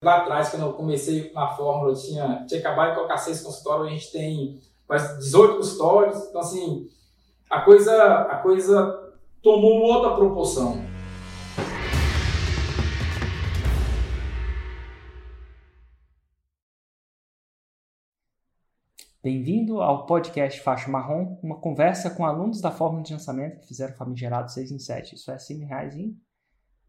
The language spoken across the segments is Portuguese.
Lá atrás, quando eu comecei na Fórmula, eu tinha, tinha acabado de colocar seis consultórios, a gente tem quase 18 consultórios. Então, assim, a coisa, a coisa tomou outra proporção. Bem-vindo ao podcast Faixa Marrom, uma conversa com alunos da Fórmula de Lançamento que fizeram famigerado 6 em 7. Isso é 100 reais em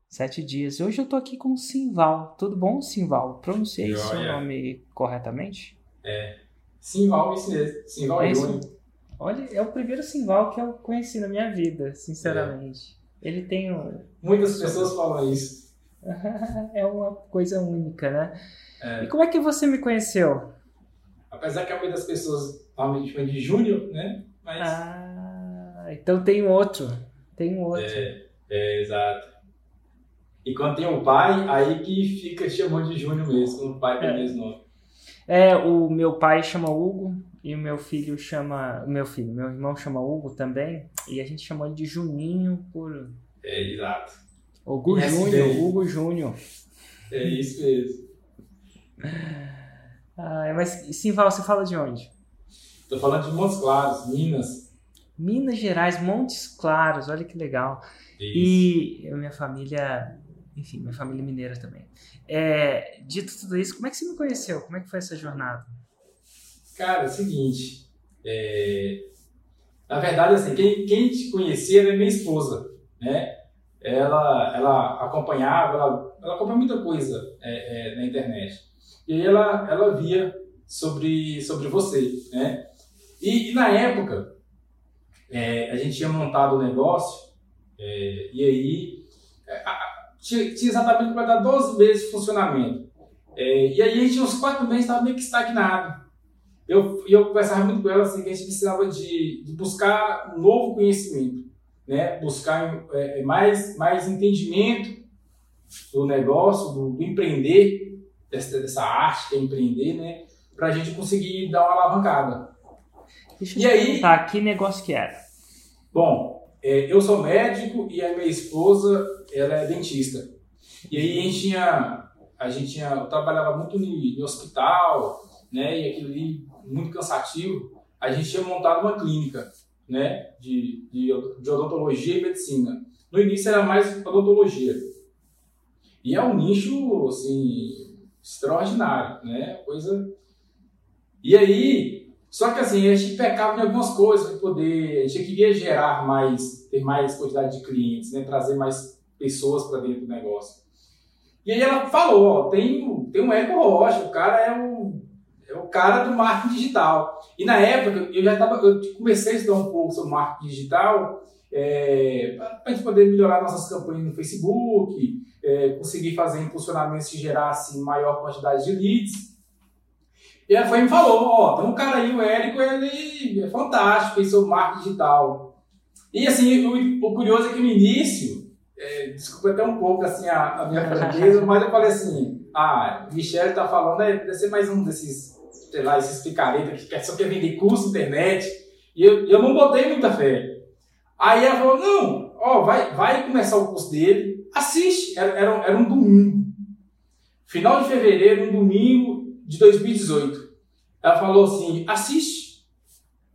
Sete dias. Hoje eu tô aqui com o Simval. Tudo bom, Simval? Pronunciei Joia. seu nome corretamente? É. Simval, isso mesmo. Simval É é isso? Olha, é o primeiro Simval que eu conheci na minha vida, sinceramente. Ele tem um... Muitas pessoas falam isso. é uma coisa única, né? É. E como é que você me conheceu? Apesar que a maioria das pessoas falam de Júnior, né? Mas. Ah, então tem um outro. Tem um outro. É, é, exato. E quando tem o pai, aí que fica chamando de Júnior mesmo, quando o pai tem É. o mesmo nome. É, o meu pai chama Hugo e o meu filho chama. Meu filho, meu irmão chama Hugo também. E a gente chamou ele de Juninho por. É, exato. Hugo Júnior. Hugo Júnior. É isso mesmo. Ah, mas Simval, você fala de onde? Tô falando de Montes Claros, Minas. Minas Gerais, Montes Claros, olha que legal. Isso. E minha família, enfim, minha família mineira também. É, dito tudo isso, como é que você me conheceu? Como é que foi essa jornada? Cara, é o seguinte. é, Na verdade, assim, quem, quem te conhecia era minha esposa, né? Ela, ela acompanhava, ela, ela acompanha muita coisa é, é, na internet. E aí ela, ela via sobre, sobre você, né? E, e na época, é, a gente tinha montado o negócio, é, e aí é, a- tinha, tinha exatamente completado 12 meses de funcionamento. É, e aí a gente, uns 4 meses, estava meio que estagnado. Eu, e eu conversava muito com ela assim, que a gente precisava de, de buscar um novo conhecimento, né? buscar é, mais, mais entendimento do negócio, do, do empreender, dessa, dessa arte que é empreender, né? para a gente conseguir dar uma alavancada. Deixa eu E te aí? perguntar, que negócio que era? Bom, é, eu sou médico e a minha esposa ela é dentista. E aí a gente tinha, a gente tinha, eu trabalhava muito em hospital, né? E aquilo ali muito cansativo. A gente tinha montado uma clínica, né? De, de, de odontologia e medicina. No início era mais odontologia. E é um nicho assim extraordinário, né? Coisa. E aí só que assim, a gente pecava em algumas coisas para poder. A gente queria gerar mais, ter mais quantidade de clientes, né? trazer mais pessoas para dentro do negócio. E aí ela falou: ó, tem, tem um Érico Rocha, o cara é o, é o cara do marketing digital. E na época eu já tava, eu comecei a estudar um pouco sobre marketing digital para a gente poder melhorar nossas campanhas no Facebook, é, conseguir fazer impulsionamentos que gerassem maior quantidade de leads. E ela foi e me falou, ó, tem um cara aí, o Érico, ele é fantástico, fez sobre marketing digital. E assim, o, o curioso é que no início, é, desculpa até um pouco assim a, a minha franqueza, mas eu falei assim, ah, Michel tá falando, é, deve ser mais um desses, sei lá, esses picaretas que quer- só quer vender curso internet. E eu, eu não botei muita fé. Aí ela falou, não, ó, vai, vai começar o curso dele, assiste. Era, era, era um domingo. Final de fevereiro, um domingo de 2018. Ela falou assim, assiste.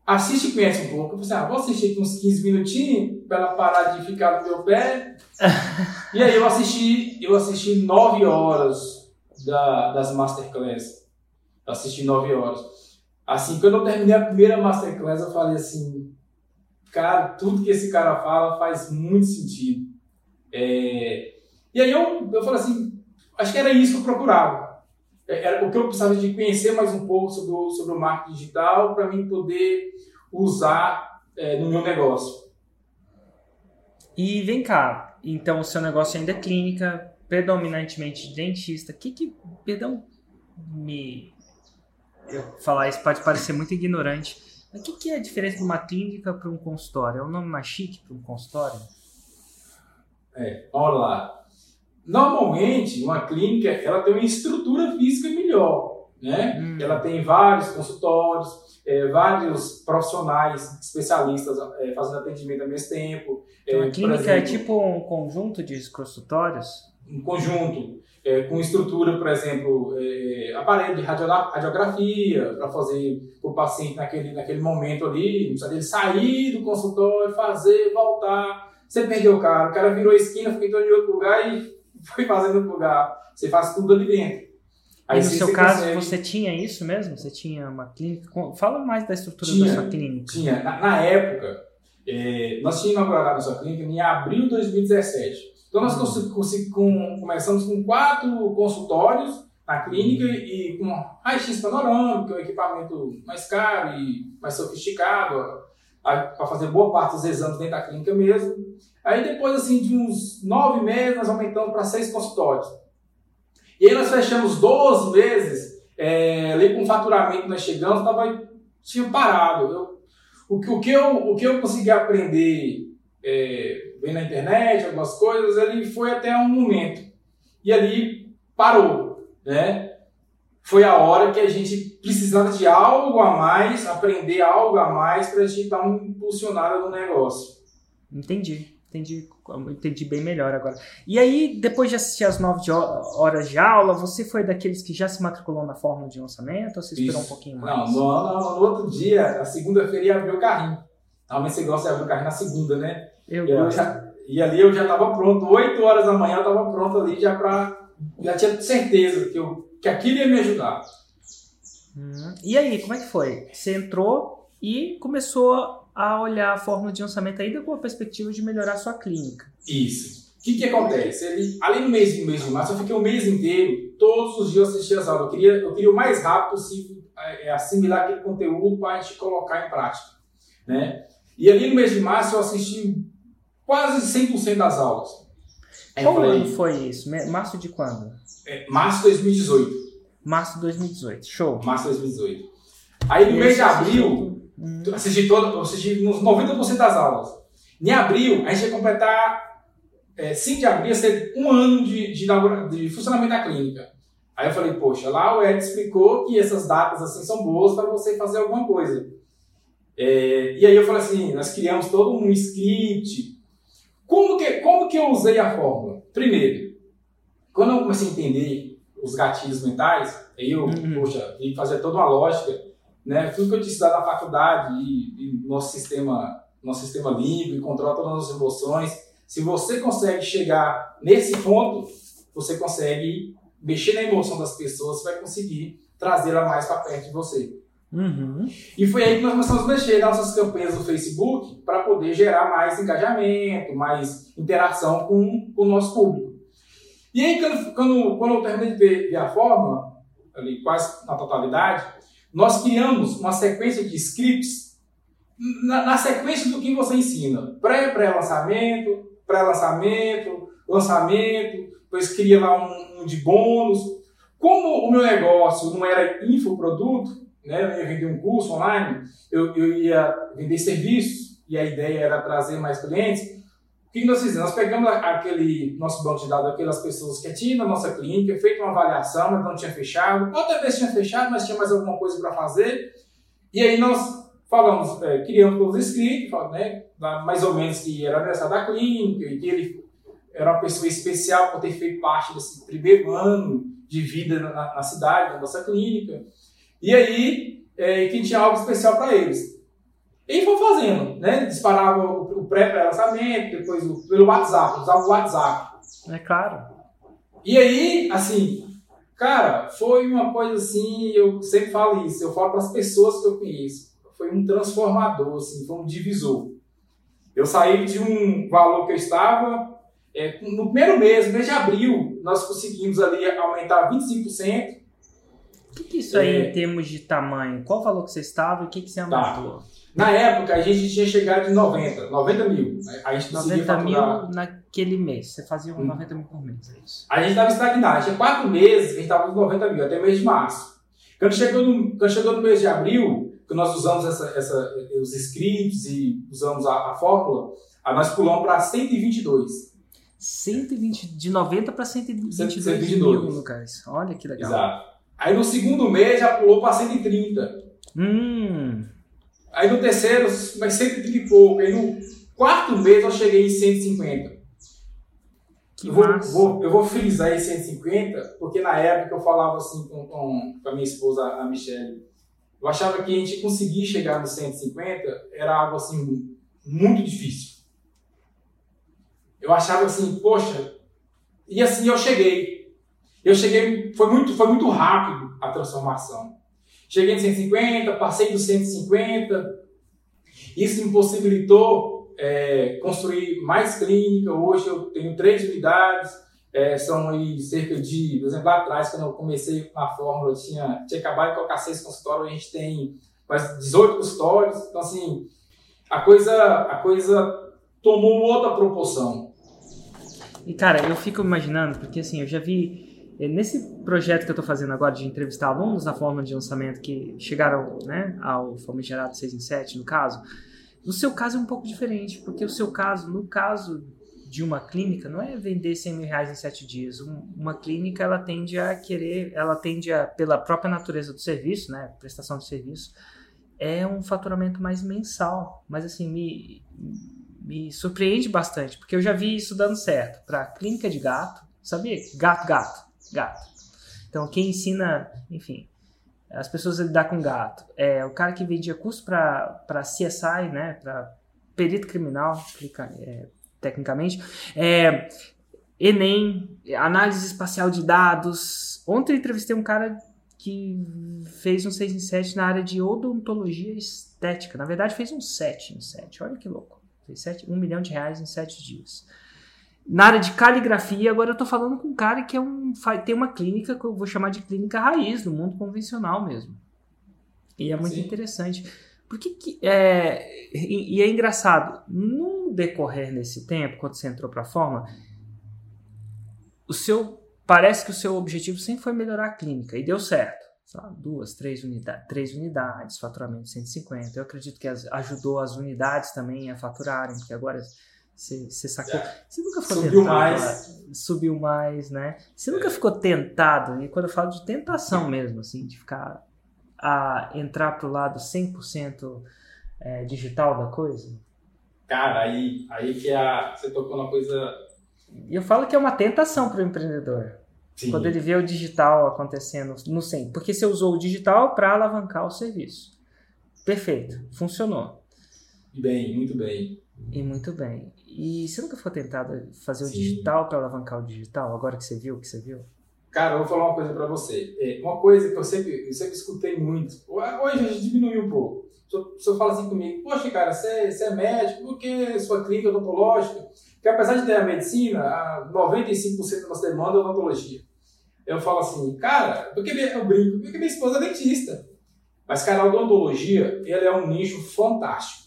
Assiste e conhece um pouco. Eu falei assim, ah, vou assistir aqui uns 15 minutinhos para ela parar de ficar no meu pé. e aí eu assisti, eu assisti 9 horas da, das masterclass. Eu assisti 9 horas. Assim, quando eu terminei a primeira masterclass, eu falei assim, cara, tudo que esse cara fala faz muito sentido. É, E aí eu, eu falei assim, acho que era isso que eu procurava. É, Era o que eu precisava de conhecer mais um pouco sobre o, sobre o marketing digital para mim poder usar é, no meu negócio. E vem cá, então o seu negócio ainda é clínica, predominantemente de dentista. O que que, perdão, me eu falar isso pode parecer muito ignorante. Mas o que, que é a diferença de uma clínica para um consultório? É um nome mais chique para um consultório? É, vamos lá. Normalmente, uma clínica ela tem uma estrutura física melhor, né? Hum. Ela tem vários consultórios, é, vários profissionais, especialistas é, fazendo atendimento ao mesmo tempo. Então, É, a clínica é exemplo, tipo um conjunto de consultórios? um conjunto. é, com estrutura, por exemplo, é, aparelho de radiografia para fazer o paciente naquele, naquele momento ali, não precisa dele sair do consultório, fazer, voltar. Você perdeu o cara, o cara virou a esquina, ficou em outro lugar e foi fazendo lugar. Você faz tudo ali dentro. Aí, no seu caso, consegue... você tinha isso mesmo? Você tinha uma clínica? Fala mais da estrutura tinha, da sua clínica. Tinha. Na, na época, é, nós tínhamos inaugurado a nossa clínica em abril de 2017. Então, nós com, começamos com quatro consultórios na clínica e com raio-x panorâmico, um equipamento mais caro e mais sofisticado, para fazer boa parte dos exames dentro da clínica mesmo. Aí, depois assim, de uns nove meses, nós aumentamos para seis consultórios. E aí, nós fechamos 12 meses, é, ali com faturamento nós chegamos, tava, tinha parado. Eu, o, o, que eu, o que eu consegui aprender é, na internet, algumas coisas, ele foi até um momento. E ali parou, né? Foi a hora que a gente precisava de algo a mais, aprender algo a mais para a gente dar uma impulsionada no negócio. Entendi, entendi, entendi bem melhor agora. E aí, depois de assistir as nove horas de aula, você foi daqueles que já se matriculou na fórmula de lançamento ou você esperou Isso. um pouquinho mais? Não, no, outro dia, na segunda-feira, ia abrir o carrinho. Normalmente você gosta de abrir o carrinho na segunda, né? Eu, eu já, e ali eu já estava pronto, 8 horas da manhã eu estava pronto ali já para. Já tinha certeza que, eu, que aquilo ia me ajudar. Hum. E aí, como é que foi? Você entrou e começou a olhar a fórmula de lançamento ainda com a perspectiva de melhorar a sua clínica. Isso. O que, que acontece? Ele, além do mês, do mês de março, eu fiquei o mês inteiro, todos os dias assistindo as aulas. Eu queria, eu queria o mais rápido possível é, assimilar aquele conteúdo para a gente colocar em prática. Né? E ali no mês de março eu assisti quase 100% das aulas. Qual ano foi isso? Março de quando? É, março de 2018. Março de 2018, show. Março de 2018. Aí no mês de abril, hum. assisti, todo, assisti nos 90% das aulas. Em abril, a gente ia completar, é, 5 de abril, ia ser um ano de, de, de funcionamento da clínica. Aí eu falei, poxa, lá o Ed explicou que essas datas assim são boas para você fazer alguma coisa. É, e aí eu falei assim, nós criamos todo um script como que, como que eu usei a fórmula? Primeiro, quando eu comecei a entender os gatilhos mentais, aí eu, uhum. poxa, e fazer toda uma lógica, né? Tudo que eu tinha estudado na faculdade e, e nosso sistema, nosso sistema limpo e controla todas as emoções. Se você consegue chegar nesse ponto, você consegue mexer na emoção das pessoas, você vai conseguir trazê-la mais para perto de você. Uhum. E foi aí que nós começamos a mexer nas nossas campanhas no Facebook para poder gerar mais engajamento, mais interação com, com o nosso público. E aí, quando, quando, quando eu terminei de ver, ver a fórmula, ali quase na totalidade, nós criamos uma sequência de scripts na, na sequência do que você ensina. Pré-pré-lançamento, pré-lançamento, lançamento, depois cria lá um, um de bônus. Como o meu negócio não era infoproduto, né, eu ia vender um curso online, eu, eu ia vender serviços, e a ideia era trazer mais clientes. O que nós fizemos? Nós pegamos aquele nosso banco de dados, aquelas pessoas que tinham na nossa clínica, feito uma avaliação, mas não tinha fechado, outra vez tinha fechado, mas tinha mais alguma coisa para fazer, e aí nós falamos, é, criamos todos os né, mais ou menos que era aniversário da clínica, e que ele era uma pessoa especial por ter feito parte desse primeiro ano de vida na, na cidade, na nossa clínica. E aí, é, que tinha algo especial para eles. E foi fazendo, né? Disparava o pré-lançamento, depois o, pelo WhatsApp, usava o WhatsApp. É claro. E aí, assim, cara, foi uma coisa assim, eu sempre falo isso, eu falo para as pessoas que eu conheço. Foi um transformador, assim, foi um divisor. Eu saí de um valor que eu estava, é, no primeiro mês, no mês de abril, nós conseguimos ali aumentar 25%, o que, que isso aí é... em termos de tamanho? Qual o valor que você estava e o que, que você tá. aumentou? Tá. Na época a gente tinha chegado em 90, 90 mil. A gente 90 mil naquele mês. Você fazia hum. 90 mil por mês, é isso? A gente estava estagnado. Tinha quatro meses que a gente estava com 90 mil, até mês de março. Quando chegou no, quando chegou no mês de abril, que nós usamos essa, essa, os scripts e usamos a, a fórmula, aí nós pulamos para 122. 120, de 90 para 122, 122 mil, Lucas. Olha que legal. Exato. Aí no segundo mês já pulou para 130. Hum. Aí no terceiro, mais 130 e pouco. Aí no quarto mês eu cheguei em 150. eu vou, vou, eu vou frisar esse 150, porque na época eu falava assim com, com, com a minha esposa, a Michelle, eu achava que a gente conseguir chegar no 150 era algo assim muito difícil. Eu achava assim, poxa, e assim eu cheguei. Eu cheguei, foi muito, foi muito rápido a transformação. Cheguei em 150, passei dos 150. Isso me possibilitou é, construir mais clínica. Hoje eu tenho três unidades. É, são aí cerca de, por exemplo, lá atrás, quando eu comecei na Fórmula, eu tinha, tinha acabado de colocar seis consultórios, a gente tem quase 18 consultórios. Então, assim, a coisa, a coisa tomou outra proporção. E, cara, eu fico imaginando, porque assim, eu já vi nesse projeto que eu estou fazendo agora de entrevistar alunos na forma de lançamento que chegaram né, ao famigerado 6 em 7, no caso, no seu caso é um pouco diferente, porque o seu caso, no caso de uma clínica não é vender 100 mil reais em sete dias. uma clínica ela tende a querer, ela tende a, pela própria natureza do serviço, né, prestação de serviço, é um faturamento mais mensal. Mas assim, me, me surpreende bastante, porque eu já vi isso dando certo para clínica de gato, sabia? Gato, gato, gato. Então, quem ensina, enfim, as pessoas a lidar com gato é o cara que vendia curso para CSI, né, para perito criminal, é, tecnicamente. É, Enem, análise espacial de dados. Ontem entrevistei um cara que fez um 6 em 7 na área de odontologia estética. Na verdade, fez um 7 em 7. Olha que louco. Fez 7, 1 milhão de reais em 7 dias. Na área de caligrafia, agora eu tô falando com um cara que é um, tem uma clínica que eu vou chamar de clínica raiz, no mundo convencional mesmo. E é muito Sim. interessante. Porque que, é, e, e, é engraçado, no decorrer desse tempo, quando você entrou para a forma, o seu parece que o seu objetivo sempre foi melhorar a clínica e deu certo. Sabe? Duas, três, unidade, três unidades, faturamento de 150. Eu acredito que as, ajudou as unidades também a faturarem, porque agora você, você sacou. Você nunca foi Subiu tentado, mais. Subiu mais, né? Você nunca ficou tentado, e quando eu falo de tentação mesmo, assim, de ficar a entrar pro lado 100% é, digital da coisa? Cara, aí, aí que é a, você tocou uma coisa. E eu falo que é uma tentação para o empreendedor. Sim. Quando ele vê o digital acontecendo no 100. Porque você usou o digital para alavancar o serviço. Perfeito, funcionou. Bem, muito bem. E muito bem. E você nunca ficou tentado fazer o Sim. digital para alavancar o digital, agora que você viu o que você viu? Cara, eu vou falar uma coisa para você. É, uma coisa que eu sempre, eu sempre escutei muito, hoje a gente diminuiu um pouco. O senhor fala assim comigo, poxa, cara, você, você é médico, por que sua clínica odontológica? Porque apesar de ter a medicina, 95% da nossa demanda é odontologia. Eu falo assim, cara, porque eu brinco, porque minha esposa é dentista. Mas, cara, a odontologia, ele é um nicho fantástico.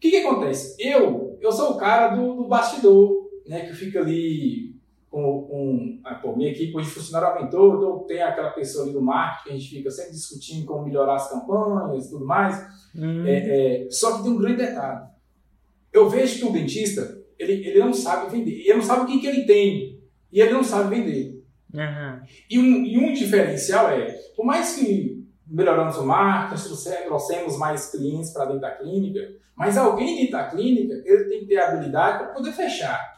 O que que acontece? Eu, eu sou o cara do, do bastidor, né, que fica ali com, com a pô, minha equipe hoje funcionário aumentou, então tem aquela pessoa ali do marketing, a gente fica sempre discutindo como melhorar as campanhas e tudo mais. Hum. É, é, só que tem um grande detalhe. Eu vejo que o dentista, ele, ele não sabe vender. Ele não sabe o que, que ele tem. E ele não sabe vender. Uhum. E, um, e um diferencial é, por mais que melhoramos o marketing, trouxemos mais clientes para dentro da clínica, mas alguém dentro da clínica, ele tem que ter habilidade para poder fechar.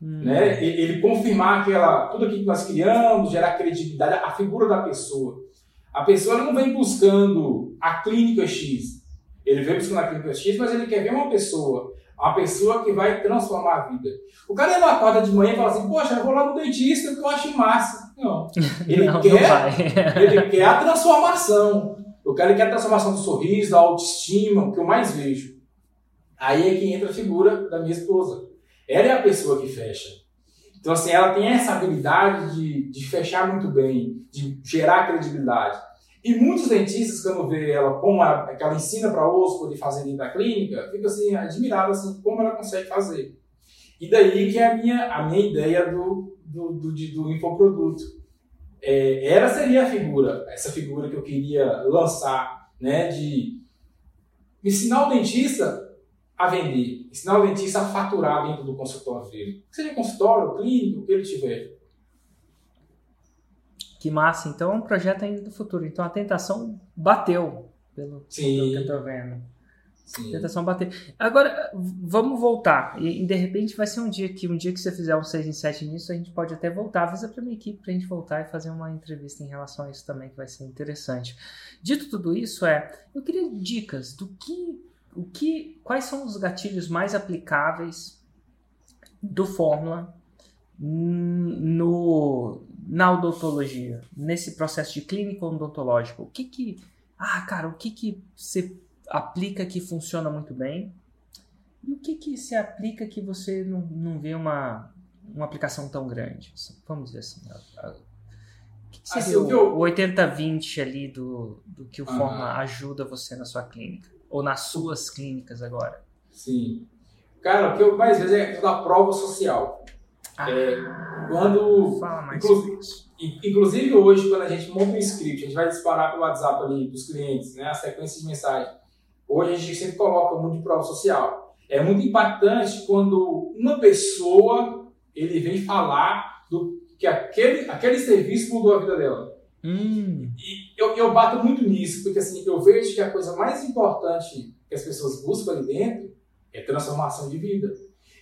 Hum. Né? Ele confirmar aquela, tudo aquilo que nós criamos, gerar credibilidade, a figura da pessoa. A pessoa não vem buscando a clínica X. Ele vem buscando a clínica X, mas ele quer ver uma pessoa. Uma pessoa que vai transformar a vida. O cara não acorda de manhã e fala assim, poxa, eu vou lá no dentista que eu acho massa. Não. Ele, não, quer, não ele quer a transformação. O cara quer a transformação do sorriso, da autoestima, o que eu mais vejo. Aí é que entra a figura da minha esposa. Ela é a pessoa que fecha. Então, assim, ela tem essa habilidade de, de fechar muito bem, de gerar credibilidade. E muitos dentistas, quando vê ela, como ela, que ela ensina para outros poder fazer dentro da clínica, fica assim, admirado assim, como ela consegue fazer. E daí que é a minha, a minha ideia do, do, do, do infoproduto. É, ela seria a figura, essa figura que eu queria lançar, né, de ensinar o dentista a vender, ensinar o dentista a faturar dentro do consultório dele. Seja consultório, clínico, o que ele tiver. Que massa. Então é um projeto ainda do futuro. Então a tentação bateu, pelo, pelo que eu estou vendo. Sim. Bater. Agora, vamos voltar. E, e, de repente vai ser um dia que um dia que você fizer um 6 em 7 nisso, a gente pode até voltar. Avisa pra minha equipe pra gente voltar e fazer uma entrevista em relação a isso também, que vai ser interessante. Dito tudo isso, é. Eu queria dicas do que. O que quais são os gatilhos mais aplicáveis do Fórmula no, na odontologia, nesse processo de clínica odontológica? O que que. Ah, cara, o que que você aplica que funciona muito bem e o que, que se aplica que você não, não vê uma, uma aplicação tão grande? Vamos dizer assim. A, a, o que, que seria assim, o, o 80-20 ali do, do que o Forma ajuda você na sua clínica? Ou nas suas clínicas agora? Sim. Cara, o que eu mais vejo é da prova social. Ah, é, quando. Fala mais inclusive, inclusive hoje, quando a gente monta um script, a gente vai disparar pelo WhatsApp ali dos clientes, né, a sequência de mensagem. Hoje a gente sempre coloca muito de prova social. É muito impactante quando uma pessoa ele vem falar do que aquele, aquele serviço mudou a vida dela. Hum. E eu, eu bato muito nisso, porque assim, eu vejo que a coisa mais importante que as pessoas buscam ali dentro é transformação de vida.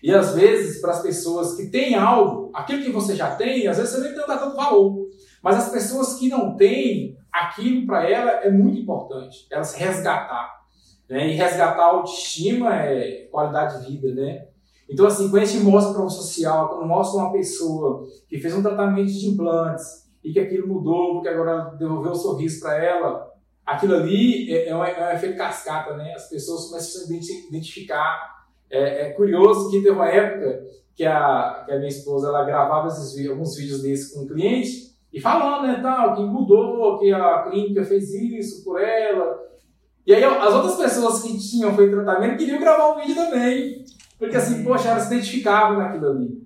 E às vezes, para as pessoas que têm algo, aquilo que você já tem, às vezes você nem dá tanto valor. Mas as pessoas que não têm, aquilo para ela é muito importante. Elas resgatar. Né? E resgatar a autoestima é qualidade de vida, né? Então, assim, quando a gente mostra prova social, quando mostra uma pessoa que fez um tratamento de implantes e que aquilo mudou, porque agora devolveu o sorriso para ela, aquilo ali é, é, um, é um efeito cascata, né? As pessoas começam a se identificar. É, é curioso que teve uma época que a, que a minha esposa ela gravava esses, alguns vídeos desses com o cliente e falando, né, tal, que mudou, que a clínica fez isso por ela, e aí as outras pessoas que tinham feito tratamento queriam gravar um vídeo também. Porque assim, poxa, elas se identificavam naquilo ali.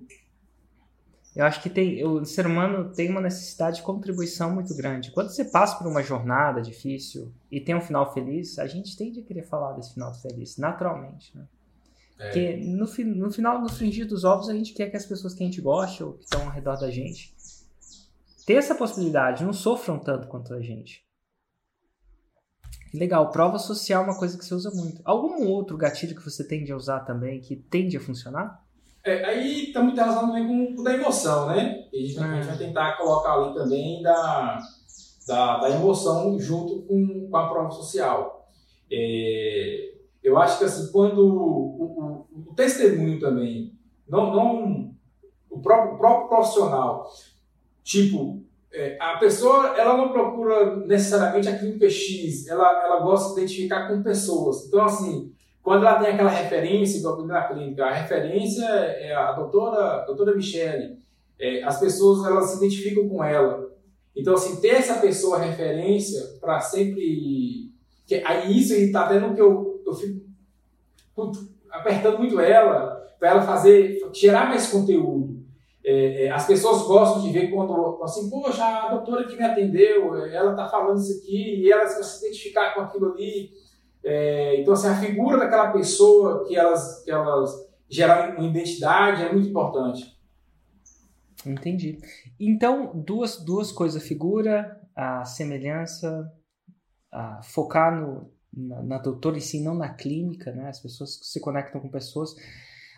Eu acho que tem, o ser humano tem uma necessidade de contribuição muito grande. Quando você passa por uma jornada difícil e tem um final feliz, a gente tende a querer falar desse final feliz, naturalmente. Né? É. Porque no, no final, no fringir dos ovos, a gente quer que as pessoas que a gente gosta ou que estão ao redor da gente tenham essa possibilidade, não sofram tanto quanto a gente. Legal, prova social é uma coisa que você usa muito. Algum outro gatilho que você tende a usar também que tende a funcionar? É, aí está muito relacionado também com o da emoção, né? E a gente, vai tentar colocar ali também da, da, da emoção junto com, com a prova social. É, eu acho que assim, quando o, o, o testemunho também, não, não o, próprio, o próprio profissional, tipo, é, a pessoa ela não procura necessariamente aquilo que é X, ela, ela gosta de identificar com pessoas. Então, assim, quando ela tem aquela referência, igual na clínica, a referência é a doutora, a doutora Michele, é, as pessoas elas se identificam com ela. Então, assim, ter essa pessoa referência para sempre. Que, aí isso está vendo que eu, eu fico apertando muito ela, para ela fazer, gerar mais conteúdo. É, é, as pessoas gostam de ver quando, assim, poxa, a doutora que me atendeu, ela está falando isso aqui, e elas vão se identificar com aquilo ali. É, então, assim, a figura daquela pessoa que elas, que elas geram uma identidade é muito importante. Entendi. Então, duas, duas coisas, a figura, a semelhança, a focar no, na, na doutora e sim, não na clínica, né? As pessoas se conectam com pessoas.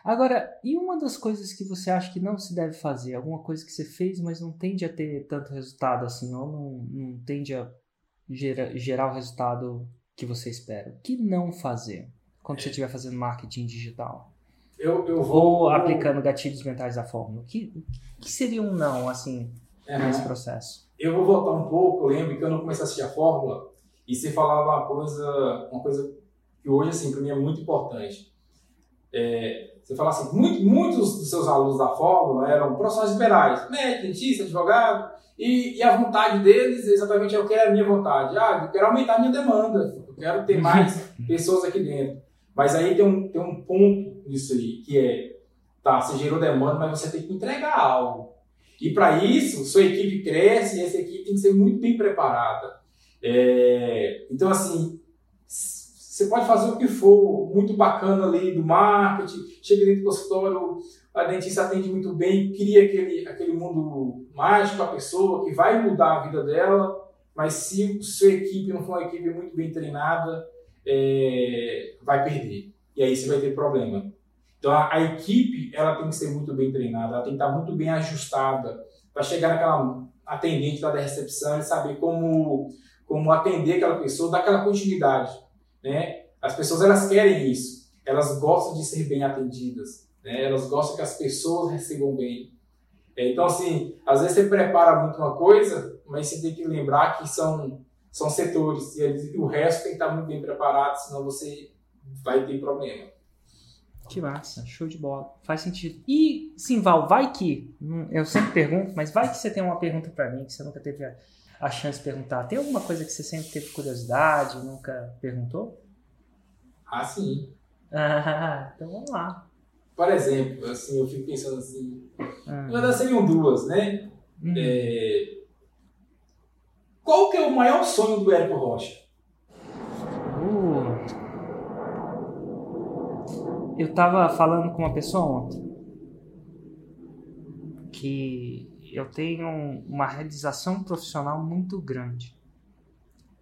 Agora, e uma das coisas que você acha que não se deve fazer? Alguma coisa que você fez, mas não tende a ter tanto resultado assim, ou não, não tende a gera, gerar o resultado que você espera? O que não fazer quando você estiver fazendo marketing digital? Eu, eu vou. Ou aplicando gatilhos mentais da fórmula. O que, que seria um não, assim, uhum. nesse processo? Eu vou voltar um pouco. Eu lembro que eu não comecei a assistir a fórmula e você falava uma coisa, uma coisa que hoje, assim, para mim é muito importante. É, você fala assim, muito, muitos dos seus alunos da fórmula eram profissionais liberais, médico, dentista, advogado, e, e, a vontade deles exatamente é o que é a minha vontade. Ah, eu quero aumentar a minha demanda, eu quero ter mais pessoas aqui dentro. Mas aí tem um, tem um ponto nisso aí, que é, tá, você gerou demanda, mas você tem que entregar algo. E para isso, sua equipe cresce e essa equipe tem que ser muito bem preparada. É, então, assim, você pode fazer o que for muito bacana ali do marketing, chega dentro do consultório, a dentista atende muito bem, cria aquele, aquele mundo mágico a pessoa que vai mudar a vida dela, mas se sua equipe não for uma equipe muito bem treinada, é, vai perder. E aí você vai ter problema. Então a, a, equipe ela tem que ser muito bem treinada, ela tem que estar muito bem ajustada para chegar naquela atendente lá da recepção e saber como, como atender aquela pessoa, dar aquela continuidade. Né? As pessoas elas querem isso, elas gostam de ser bem atendidas, né? elas gostam que as pessoas recebam bem. É, então, assim, às vezes você prepara muito uma coisa, mas você tem que lembrar que são, são setores e o resto tem que estar muito bem preparado, senão você vai ter problema. Que massa, show de bola. Faz sentido. E, Simval, vai que, hum, eu sempre pergunto, mas vai que você tem uma pergunta para mim que você nunca teve a, chance de perguntar. Tem alguma coisa que você sempre teve curiosidade, nunca perguntou? Ah, sim. Ah, então vamos lá. Por exemplo, assim, eu fico pensando assim, ah. na verdade seriam duas, né? Uhum. É... Qual que é o maior sonho do Érico Rocha? Uh. Eu estava falando com uma pessoa ontem que eu tenho uma realização profissional muito grande.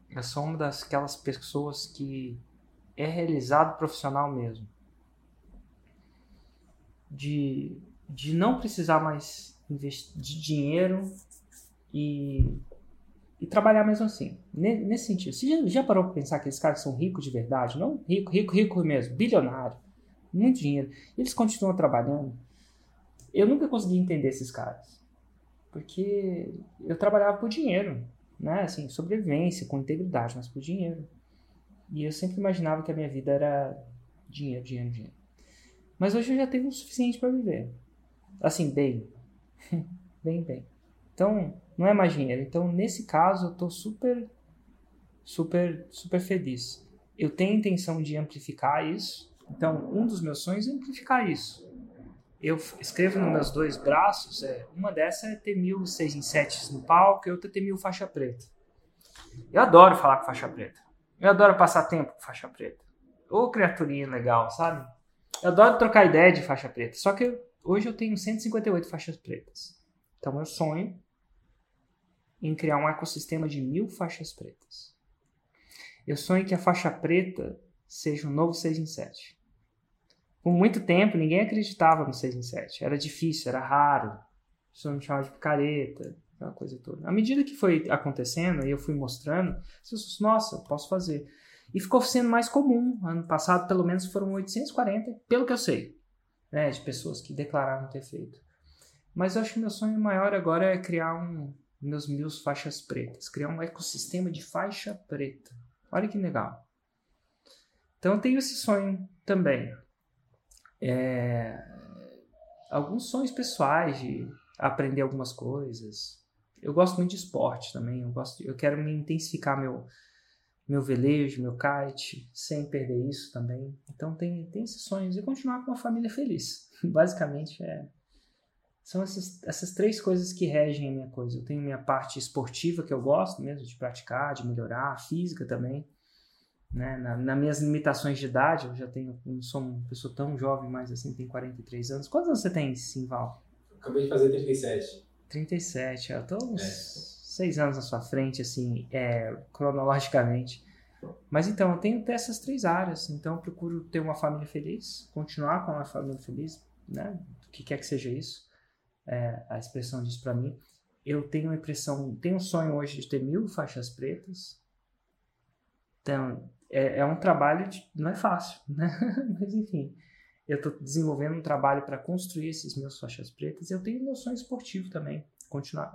Eu sou uma daquelas pessoas que é realizado profissional mesmo. De, de não precisar mais de dinheiro e, e trabalhar mesmo assim. Nesse sentido. Você já, já parou para pensar que aqueles caras são ricos de verdade? Não rico, rico, rico mesmo, bilionário muito dinheiro. Eles continuam trabalhando. Eu nunca consegui entender esses caras. Porque eu trabalhava por dinheiro, né? Assim, sobrevivência, com integridade, mas por dinheiro. E eu sempre imaginava que a minha vida era dinheiro, dinheiro, dinheiro. Mas hoje eu já tenho o suficiente para viver. Assim, bem. bem, bem. Então, não é mais dinheiro. Então, nesse caso, eu tô super, super, super feliz. Eu tenho intenção de amplificar isso então, um dos meus sonhos é amplificar isso. Eu escrevo nos meus dois braços, é, uma dessas é ter mil seis em sete no palco e outra é ter mil faixa preta. Eu adoro falar com faixa preta. Eu adoro passar tempo com faixa preta. Ô criaturinha legal, sabe? Eu adoro trocar ideia de faixa preta. Só que hoje eu tenho 158 faixas pretas. Então eu sonho em criar um ecossistema de mil faixas pretas. Eu sonho que a faixa preta seja um novo 6 em 7. Por muito tempo, ninguém acreditava no 6 em 7. Era difícil, era raro. O pessoas me chamavam de picareta, aquela coisa toda. À medida que foi acontecendo e eu fui mostrando, eu disse, nossa, posso fazer. E ficou sendo mais comum. Ano passado, pelo menos, foram 840, pelo que eu sei, né, de pessoas que declararam ter feito. Mas eu acho que meu sonho maior agora é criar um, meus mil faixas pretas, criar um ecossistema de faixa preta. Olha que legal. Então eu tenho esse sonho também é, alguns sonhos pessoais de aprender algumas coisas. Eu gosto muito de esporte também. Eu gosto, eu quero me intensificar meu meu velejo, meu kite, sem perder isso também. Então tem tem esses sonhos e continuar com uma família feliz. Basicamente é são essas, essas três coisas que regem a minha coisa. Eu tenho minha parte esportiva que eu gosto mesmo de praticar, de melhorar, a física também né? Na, nas minhas limitações de idade, eu já tenho, não sou uma pessoa tão jovem, mas assim, tenho 43 anos. Quantos anos você tem, Simval? Acabei de fazer 37. 37, eu tô uns é. 6 anos na sua frente, assim, é, cronologicamente. Mas então, eu tenho essas três áreas, então eu procuro ter uma família feliz, continuar com uma família feliz, né? O que quer que seja isso, é, a expressão disso para mim. Eu tenho a impressão, tenho um sonho hoje de ter mil faixas pretas. Então, é, é um trabalho, de, não é fácil, né? Mas enfim, eu estou desenvolvendo um trabalho para construir esses meus faixas pretas. Eu tenho meu sonho esportivo também, continuar,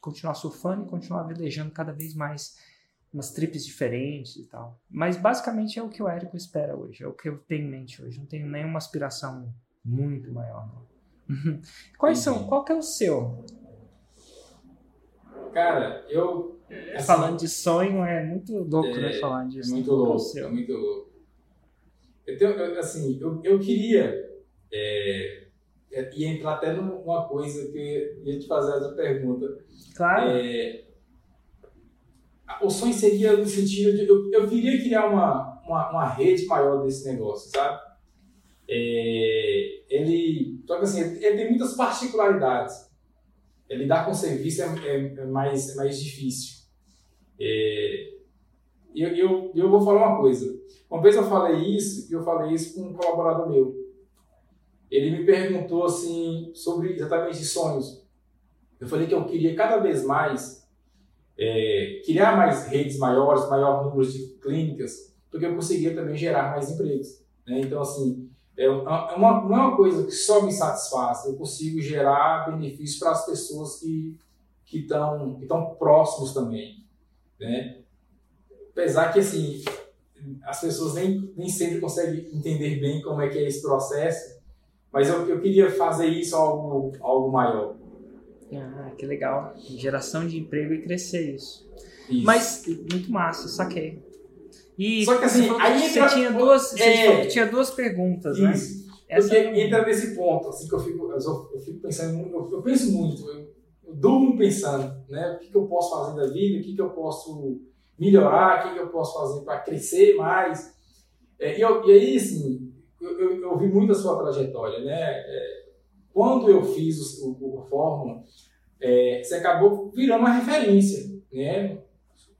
continuar surfando e continuar velejando cada vez mais umas trips diferentes e tal. Mas basicamente é o que o Érico espera hoje, é o que eu tenho em mente hoje. Não tenho nenhuma aspiração muito maior. Quais são? Qual que é o seu? Cara, eu Assim, Falando de sonho é muito louco, né, é, né? Falar disso. É muito louco, é muito louco. Eu assim, eu, eu queria é, é, ia entrar até numa coisa que eu ia te fazer essa pergunta. Claro. É, o sonho seria no sentido de eu, eu queria criar uma, uma, uma rede maior desse negócio, sabe? É, ele, só que assim, ele tem muitas particularidades. Lidar com serviço é, é, é mais, é mais difícil. É, eu, eu, eu vou falar uma coisa. Uma vez eu falei isso, e eu falei isso com um colaborador meu. Ele me perguntou assim sobre exatamente sonhos. Eu falei que eu queria cada vez mais é, criar mais redes maiores, maior número de clínicas, porque eu conseguia também gerar mais empregos. Né? Então, assim, é uma, não é uma coisa que só me satisfaz, eu consigo gerar benefícios para as pessoas que que estão que próximos também. Né? Apesar que, assim, as pessoas nem, nem sempre conseguem entender bem como é que é esse processo, mas eu, eu queria fazer isso algo, algo maior. Ah, que legal. Geração de emprego e crescer isso. isso. Mas, muito massa, saquei. E Só que assim, você, aí você entra, tinha duas, você é, tinha duas perguntas, né? isso. Essa Porque é... entra nesse ponto, assim, que eu fico, eu, fico pensando, eu, eu penso muito, eu, eu durmo pensando, né? O que, que eu posso fazer da vida, o que, que eu posso melhorar, o que, que eu posso fazer para crescer mais. É, e, eu, e, aí, assim, eu, eu, eu, vi muito a sua trajetória, né? É, quando eu fiz o, o, o Fórmula, é, você acabou virando uma referência, né?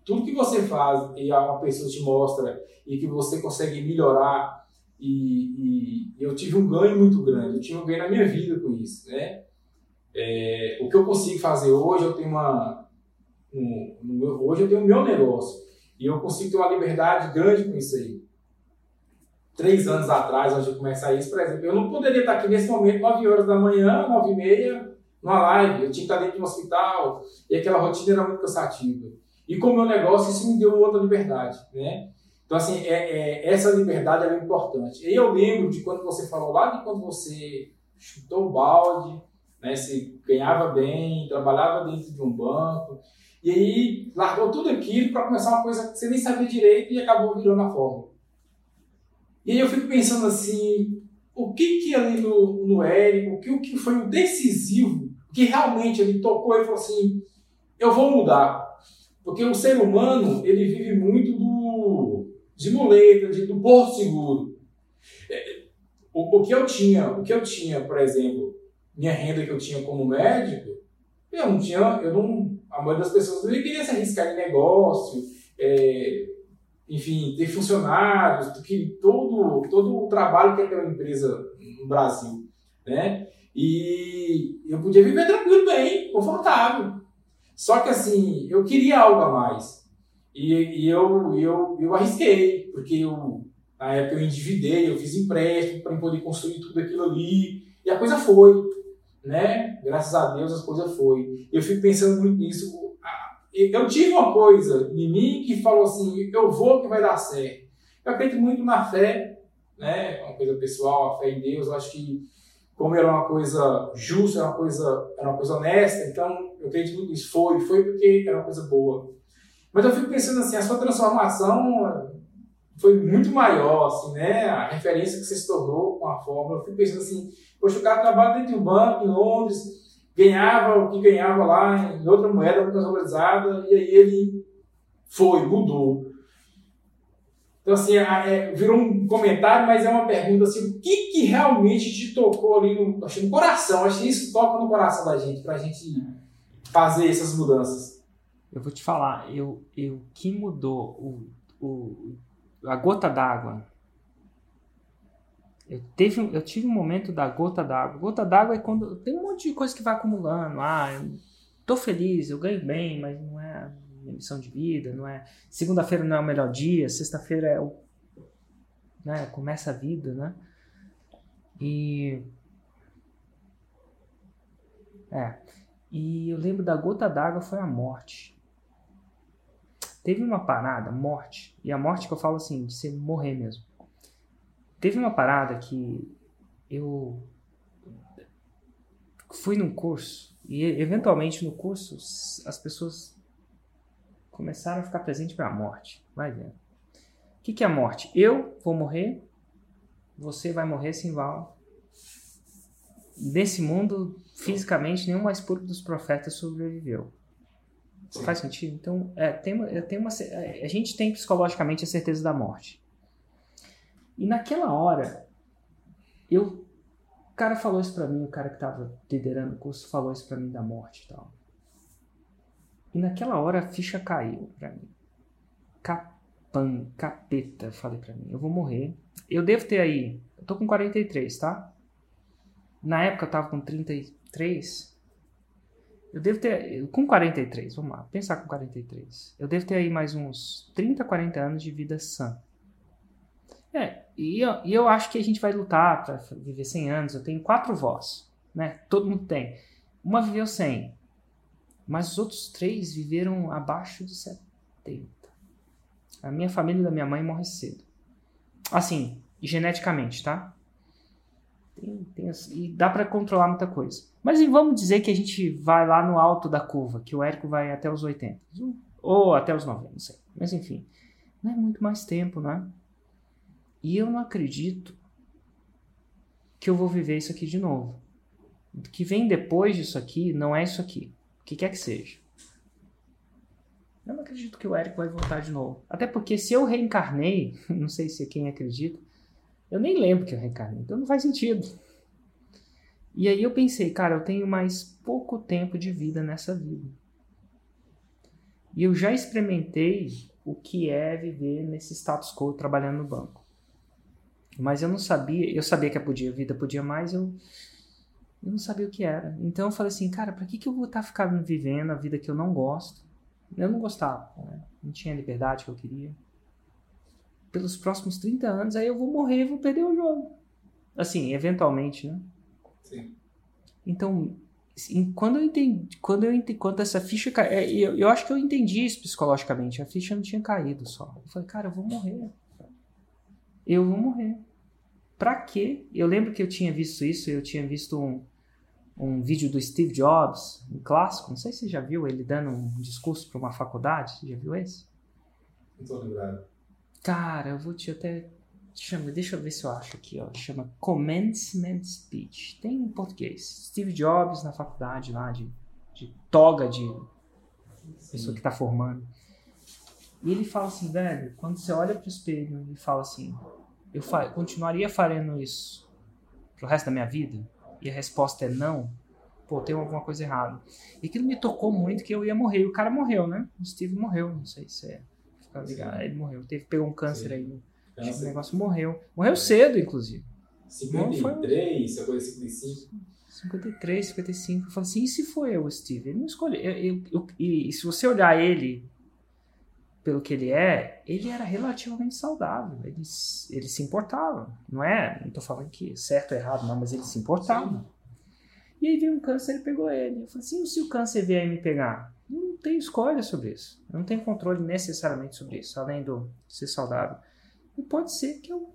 Tudo que você faz e uma pessoa te mostra e que você consegue melhorar e, e eu tive um ganho muito grande, eu tive um ganho na minha vida com isso, né? É, o que eu consigo fazer hoje, eu tenho uma. Um, um, hoje eu tenho o meu negócio. E eu consigo ter uma liberdade grande com isso aí. Três anos atrás, antes de começar isso, por exemplo, eu não poderia estar aqui nesse momento, 9 horas da manhã, 9 e meia, numa live. Eu tinha que estar dentro de um hospital e aquela rotina era muito cansativa. E com o meu negócio, isso me deu outra liberdade, né? Então, assim, é, é, essa liberdade é importante. E eu lembro de quando você falou lá de quando você chutou o balde, né? Se ganhava bem, trabalhava dentro de um banco, e aí largou tudo aquilo para começar uma coisa que você nem sabia direito e acabou virando a forma. E aí eu fico pensando assim, o que que ali no, no Érico, o que, o que foi o decisivo, que realmente ele tocou e falou assim, eu vou mudar. Porque o ser humano, ele vive muito do, de muleta, de, do porto seguro. É, o, o que eu tinha, o que eu tinha, por exemplo, minha renda que eu tinha como médico, eu não tinha, eu não, a maioria das pessoas não queria se arriscar em negócio, é, enfim, ter funcionários, que todo, todo o trabalho que é uma empresa no Brasil, né? E eu podia viver tranquilo, bem, confortável. Só que assim, eu queria algo a mais. E, e eu, eu, eu arrisquei, porque eu, na época eu endividei, eu fiz empréstimo para poder construir tudo aquilo ali, e a coisa foi né? Graças a Deus as coisas foi. Eu fico pensando muito nisso. Eu tive uma coisa em mim que falou assim, eu vou que vai dar certo. Eu acredito muito na fé, né? Uma coisa pessoal, a fé em Deus. Eu acho que como era uma coisa justa, era uma coisa, era uma coisa honesta, então eu acredito muito nisso. Foi, foi porque era uma coisa boa. Mas eu fico pensando assim, a sua transformação foi muito maior, assim, né? A referência que você se tornou com a fórmula. Eu fico pensando assim, poxa, o cara trabalha dentro de um banco em Londres, ganhava o que ganhava lá em outra moeda muito mais valorizada, e aí ele foi, mudou. Então, assim, é, virou um comentário, mas é uma pergunta assim, o que, que realmente te tocou ali no, acho, no coração? Acho que isso toca no coração da gente, pra gente fazer essas mudanças. Eu vou te falar, eu, eu que mudou o, o a gota d'água. Eu, teve, eu tive um momento da gota d'água. Gota d'água é quando tem um monte de coisa que vai acumulando. Ah, eu tô feliz, eu ganho bem, mas não é minha missão de vida, não é. Segunda-feira não é o melhor dia, sexta-feira é o. Né, começa a vida, né? E. É. E eu lembro da gota d'água foi a morte. Teve uma parada, morte, e a morte que eu falo assim, de você morrer mesmo. Teve uma parada que eu fui num curso, e eventualmente no curso as pessoas começaram a ficar presentes para a morte. Vai vendo. O que, que é a morte? Eu vou morrer, você vai morrer, Simval. Nesse mundo, fisicamente, nenhum mais puro dos profetas sobreviveu. Sim. Faz sentido? Então, é, tem, uma, tem uma, a gente tem psicologicamente a certeza da morte. E naquela hora, eu, o cara falou isso pra mim, o cara que tava liderando o curso falou isso pra mim da morte e tal. E naquela hora a ficha caiu pra mim. pan, capeta, falei pra mim, eu vou morrer. Eu devo ter aí, eu tô com 43, tá? Na época eu tava com 33. Eu devo ter, com 43, vamos lá, pensar com 43. Eu devo ter aí mais uns 30, 40 anos de vida sã. É, e eu, e eu acho que a gente vai lutar para viver 100 anos. Eu tenho quatro vós, né? Todo mundo tem. Uma viveu 100, mas os outros três viveram abaixo de 70. A minha família da minha mãe morre cedo. Assim, geneticamente, tá? Tem, tem, e dá para controlar muita coisa. Mas vamos dizer que a gente vai lá no alto da curva, que o Érico vai até os 80. Ou até os 90, não sei. Mas enfim, não é muito mais tempo, né? E eu não acredito que eu vou viver isso aqui de novo. O que vem depois disso aqui não é isso aqui. O que quer que seja. Eu não acredito que o Eric vai voltar de novo. Até porque se eu reencarnei, não sei se quem acredita, eu nem lembro que eu reencarnei, então não faz sentido. E aí eu pensei, cara, eu tenho mais pouco tempo de vida nessa vida. E eu já experimentei o que é viver nesse status quo trabalhando no banco. Mas eu não sabia, eu sabia que podia, a vida podia mais, eu, eu não sabia o que era. Então eu falei assim, cara, para que, que eu vou estar tá ficando vivendo a vida que eu não gosto? Eu não gostava, né? não tinha a liberdade que eu queria. Pelos próximos 30 anos, aí eu vou morrer e vou perder o jogo. Assim, eventualmente, né? Sim. Então, quando eu entendi, quando eu entendi, quando essa ficha é, eu, eu acho que eu entendi isso psicologicamente, a ficha não tinha caído só. Eu falei, cara, eu vou morrer. Eu vou morrer. Pra quê? Eu lembro que eu tinha visto isso, eu tinha visto um, um vídeo do Steve Jobs, um clássico, não sei se você já viu ele dando um discurso para uma faculdade, você já viu esse? Não tô lembrado. Cara, eu vou te até chama, deixa eu ver se eu acho aqui, ó, chama Commencement Speech. Tem em português. Steve Jobs na faculdade lá de, de toga de pessoa que está formando. E ele fala assim, velho, quando você olha pro espelho e fala assim, eu fa continuaria fazendo isso pro resto da minha vida? E a resposta é não, pô, tem alguma coisa errada. E aquilo me tocou muito que eu ia morrer. E o cara morreu, né? O Steve morreu, não sei se é. Ficar ligado. Ele morreu. Teve, pegou um câncer Sim. aí. Acho que o negócio morreu. Morreu cedo, inclusive. 53, foi... coisa 55. 53, 55. Eu falei assim, e se foi eu, Steve? Ele não escolheu. Eu, eu, eu, e se você olhar ele pelo que ele é, ele era relativamente saudável. Ele, ele se importava. Não é? Não tô falando que certo ou errado, não, mas ele se importava. Sim. E aí veio um câncer e pegou ele. Eu falei assim: se o câncer vier me pegar? Não tenho escolha sobre isso. Eu não tenho controle necessariamente sobre isso, além do ser saudável. E pode ser que eu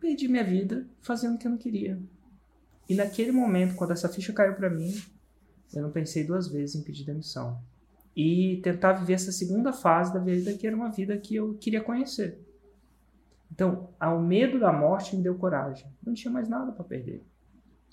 perdi minha vida fazendo o que eu não queria. E naquele momento, quando essa ficha caiu para mim, eu não pensei duas vezes em pedir demissão e tentar viver essa segunda fase da vida que era uma vida que eu queria conhecer. Então, ao medo da morte me deu coragem. Não tinha mais nada para perder.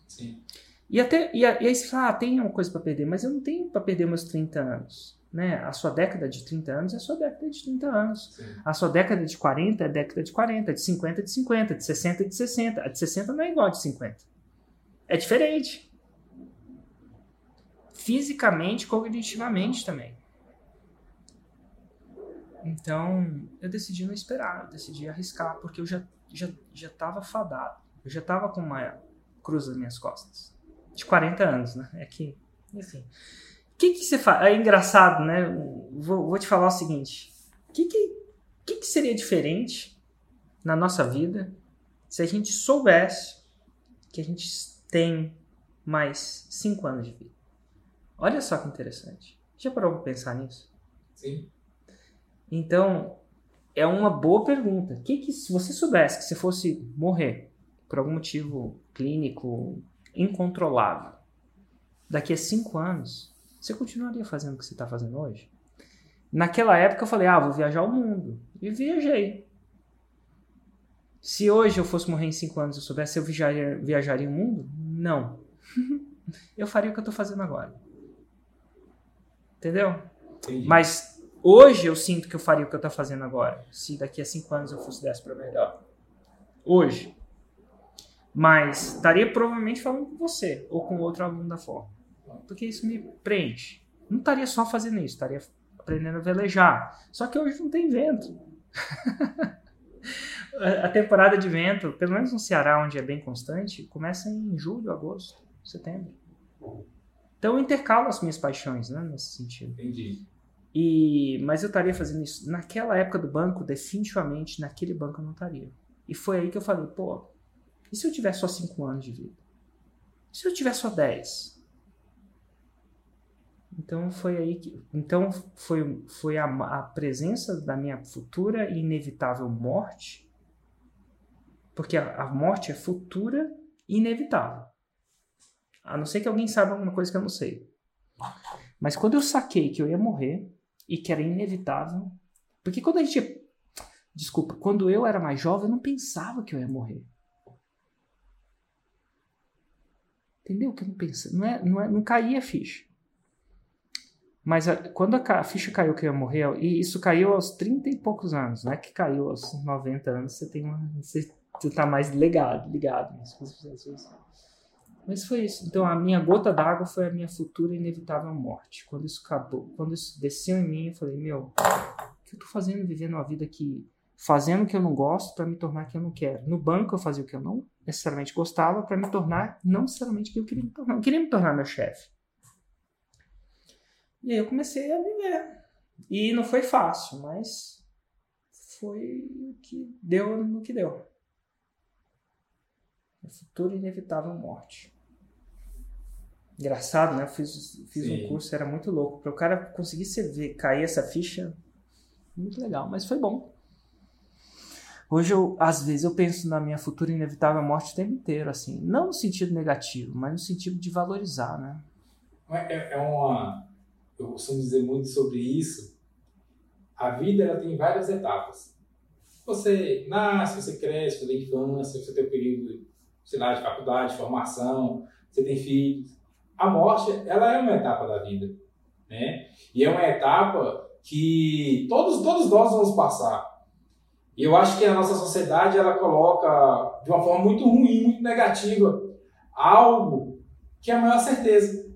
Sim. E até e, aí você fala, ah, tem uma coisa para perder, mas eu não tenho para perder meus 30 anos. Né? A sua década de 30 anos é a sua década de 30 anos. Sim. A sua década de 40 é a década de 40, de 50 de 50, de 60 de 60. A de 60 não é igual a de 50. É diferente fisicamente, cognitivamente também. Então, eu decidi não esperar, eu decidi arriscar, porque eu já já já estava fadado. Eu já estava com uma cruz nas minhas costas. De 40 anos, né? É que, enfim. O que que você faz? É engraçado, né? Vou, vou te falar o seguinte. O que que, que que seria diferente na nossa vida se a gente soubesse que a gente tem mais 5 anos de vida? Olha só que interessante. Já parou para pensar nisso? Sim. Então, é uma boa pergunta. Que, que se você soubesse que você fosse morrer por algum motivo clínico incontrolável, daqui a cinco anos, você continuaria fazendo o que você está fazendo hoje? Naquela época eu falei, ah, vou viajar o mundo. E viajei. Se hoje eu fosse morrer em cinco anos eu soubesse, eu viajaria, viajaria o mundo? Não. eu faria o que eu estou fazendo agora. Entendeu? Entendi. Mas hoje eu sinto que eu faria o que eu estou fazendo agora. Se daqui a cinco anos eu fosse dessa para melhor. Hoje. Mas estaria provavelmente falando com você ou com outro aluno da forma. Porque isso me preenche. Não estaria só fazendo isso, estaria aprendendo a velejar. Só que hoje não tem vento. a temporada de vento, pelo menos no Ceará, onde é bem constante, começa em julho, agosto, setembro. Então eu intercalo as minhas paixões, né, nesse sentido. Entendi. E, mas eu estaria fazendo isso. Naquela época do banco, definitivamente, naquele banco eu não estaria. E foi aí que eu falei, pô, e se eu tiver só 5 anos de vida? E se eu tiver só 10? Então foi aí que. Então foi, foi a, a presença da minha futura e inevitável morte. Porque a, a morte é futura e inevitável. A não ser que alguém saiba alguma coisa que eu não sei. Mas quando eu saquei que eu ia morrer e que era inevitável. Porque quando a gente. Desculpa, quando eu era mais jovem, eu não pensava que eu ia morrer. Entendeu? Que eu não pensava. Não, é, não, é, não caía a ficha. Mas a, quando a, a, ficha caiu que eu ia morrer, e isso caiu aos 30 e poucos anos, não é que caiu aos 90 anos, você tem uma. Você, você tá mais ligado, ligado. Mas foi isso. Então a minha gota d'água foi a minha futura inevitável morte. Quando isso acabou, quando isso desceu em mim, eu falei, meu, o que eu tô fazendo vivendo uma vida que fazendo o que eu não gosto para me tornar quem eu não quero. No banco eu fazia o que eu não necessariamente gostava para me tornar não necessariamente o que eu queria me tornar. Eu queria me tornar meu chefe. E aí eu comecei a viver. E não foi fácil, mas foi o que deu no que deu. A futura inevitável morte. Engraçado, né? Eu fiz, fiz um curso, era muito louco. Para o cara conseguir ver, cair essa ficha, muito legal, mas foi bom. Hoje, eu, às vezes, eu penso na minha futura inevitável morte o tempo inteiro, assim. Não no sentido negativo, mas no sentido de valorizar, né? É, é uma... Eu costumo dizer muito sobre isso. A vida, ela tem várias etapas. Você nasce, você cresce, você tem infância, você tem o período, sei de faculdade, de formação, você tem filhos. A morte, ela é uma etapa da vida, né? E é uma etapa que todos, todos nós vamos passar. E eu acho que a nossa sociedade ela coloca de uma forma muito ruim, muito negativa, algo que é a maior certeza.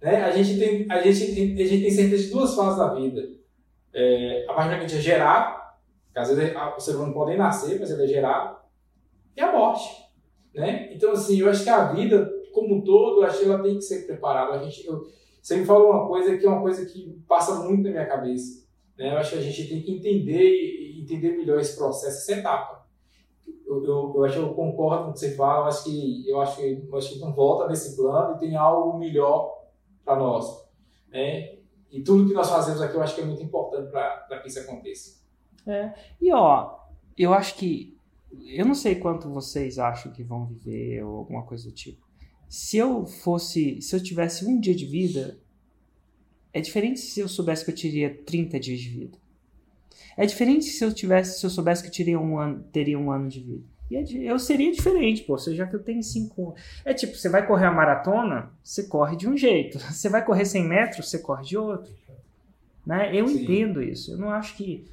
Né? A, gente tem, a, gente a gente tem certeza de duas fases da vida. É, a que a gente é gerado, que às vezes o ser humano pode nem nascer, mas ele é gerado, e a morte. Né? Então, assim, eu acho que a vida, como um todo, acho que ela tem que ser preparada. A gente, eu, você me falou uma coisa que é uma coisa que passa muito na minha cabeça. Né? Eu acho que a gente tem que entender entender melhor esse processo, essa etapa. Eu, eu, eu acho que eu concordo com o que você fala, eu acho que, eu acho que, eu acho que não volta nesse plano e tem algo melhor para nós. Né? E tudo que nós fazemos aqui eu acho que é muito importante para que isso aconteça. É. E ó, eu acho que. Eu não sei quanto vocês acham que vão viver ou alguma coisa do tipo. Se eu fosse. Se eu tivesse um dia de vida, é diferente se eu soubesse que eu teria 30 dias de vida. É diferente se eu tivesse, se eu soubesse que eu teria um ano, teria um ano de vida. É eu seria diferente, pô. Já que eu tenho cinco. É tipo, você vai correr a maratona, você corre de um jeito. Você vai correr 100 metros, você corre de outro. Né? Eu Sim. entendo isso. Eu não acho que.